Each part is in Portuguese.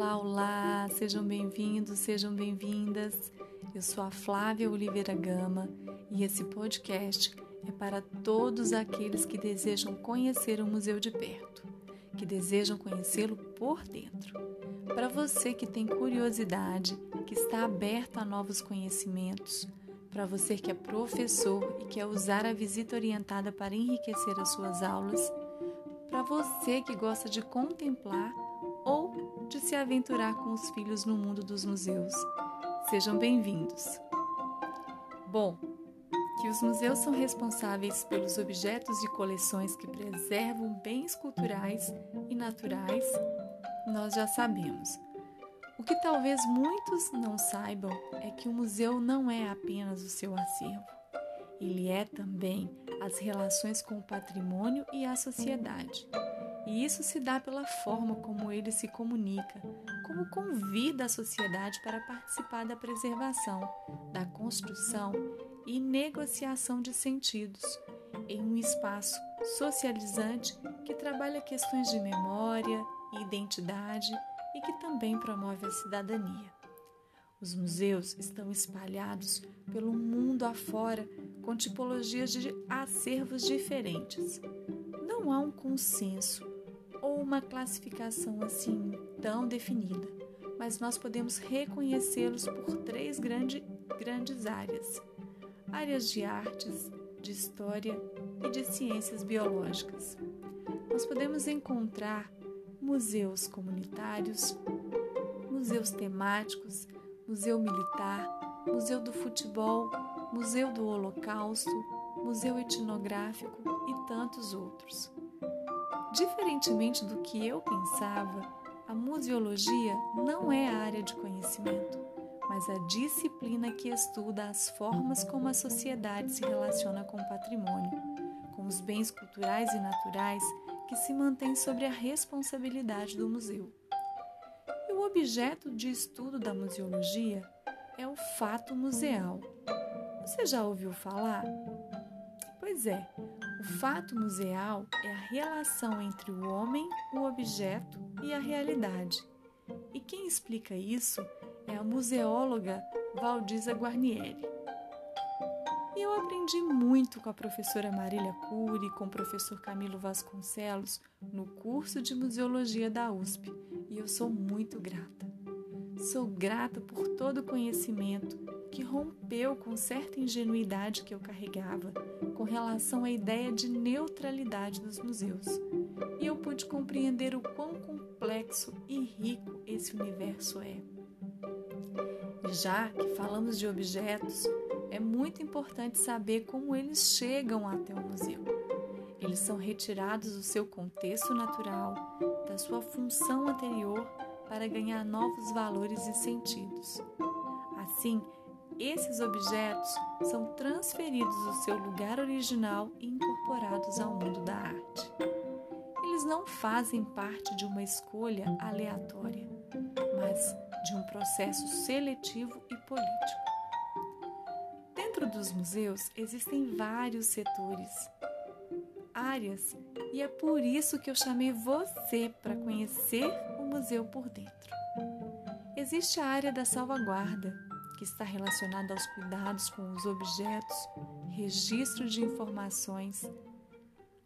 Olá, olá, sejam bem-vindos, sejam bem-vindas. Eu sou a Flávia Oliveira Gama e esse podcast é para todos aqueles que desejam conhecer o museu de perto, que desejam conhecê-lo por dentro. Para você que tem curiosidade, que está aberto a novos conhecimentos, para você que é professor e quer usar a visita orientada para enriquecer as suas aulas, para você que gosta de contemplar ou de se aventurar com os filhos no mundo dos museus. Sejam bem-vindos. Bom, que os museus são responsáveis pelos objetos e coleções que preservam bens culturais e naturais, nós já sabemos. O que talvez muitos não saibam é que o museu não é apenas o seu acervo. Ele é também as relações com o patrimônio e a sociedade. E isso se dá pela forma como ele se comunica, como convida a sociedade para participar da preservação, da construção e negociação de sentidos, em um espaço socializante que trabalha questões de memória, identidade e que também promove a cidadania. Os museus estão espalhados pelo mundo afora com tipologias de acervos diferentes. Não há um consenso ou uma classificação assim tão definida, mas nós podemos reconhecê-los por três grande, grandes áreas: áreas de artes, de história e de ciências biológicas. Nós podemos encontrar museus comunitários, museus temáticos, museu militar, museu do futebol, museu do Holocausto, museu etnográfico e tantos outros. Diferentemente do que eu pensava, a museologia não é a área de conhecimento, mas a disciplina que estuda as formas como a sociedade se relaciona com o patrimônio, com os bens culturais e naturais que se mantêm sobre a responsabilidade do museu. Objeto de estudo da museologia é o fato museal. Você já ouviu falar? Pois é, o fato museal é a relação entre o homem, o objeto e a realidade. E quem explica isso é a museóloga Valdisa Guarnieri. E aprendi muito com a professora Marília Cury e com o professor Camilo Vasconcelos no curso de museologia da USP, e eu sou muito grata. Sou grata por todo o conhecimento que rompeu com certa ingenuidade que eu carregava com relação à ideia de neutralidade dos museus. E eu pude compreender o quão complexo e rico esse universo é. Já que falamos de objetos, é muito importante saber como eles chegam até o museu. Eles são retirados do seu contexto natural, da sua função anterior para ganhar novos valores e sentidos. Assim, esses objetos são transferidos do seu lugar original e incorporados ao mundo da arte. Eles não fazem parte de uma escolha aleatória, mas de um processo seletivo e político. Dos museus existem vários setores, áreas, e é por isso que eu chamei você para conhecer o museu por dentro. Existe a área da salvaguarda, que está relacionada aos cuidados com os objetos, registro de informações.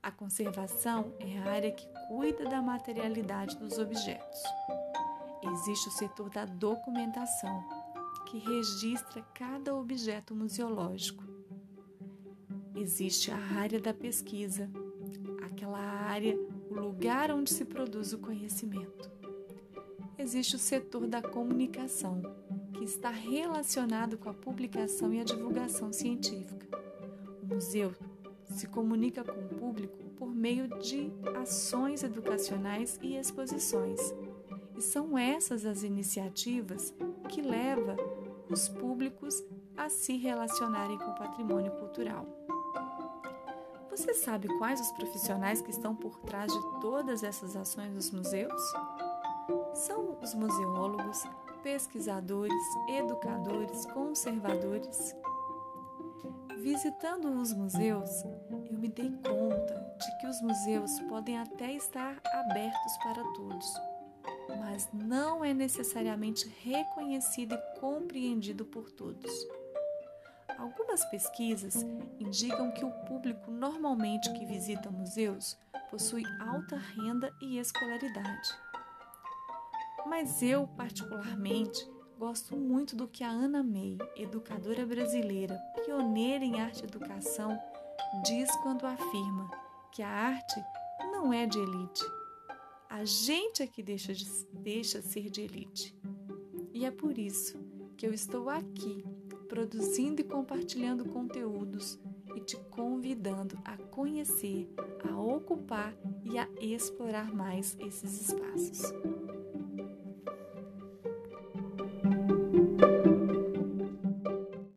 A conservação é a área que cuida da materialidade dos objetos. Existe o setor da documentação, que registra cada objeto museológico. Existe a área da pesquisa, aquela área, o lugar onde se produz o conhecimento. Existe o setor da comunicação, que está relacionado com a publicação e a divulgação científica. O museu se comunica com o público por meio de ações educacionais e exposições. E são essas as iniciativas que levam os públicos a se relacionarem com o patrimônio cultural. Você sabe quais os profissionais que estão por trás de todas essas ações dos museus? São os museólogos, pesquisadores, educadores, conservadores. Visitando os museus, eu me dei conta de que os museus podem até estar abertos para todos, mas não é necessariamente reconhecido e compreendido por todos. Algumas pesquisas indicam que o público normalmente que visita museus possui alta renda e escolaridade. Mas eu, particularmente, gosto muito do que a Ana May, educadora brasileira, pioneira em arte e educação, diz quando afirma que a arte não é de elite. A gente é que deixa, de, deixa ser de elite. E é por isso que eu estou aqui produzindo e compartilhando conteúdos e te convidando a conhecer, a ocupar e a explorar mais esses espaços.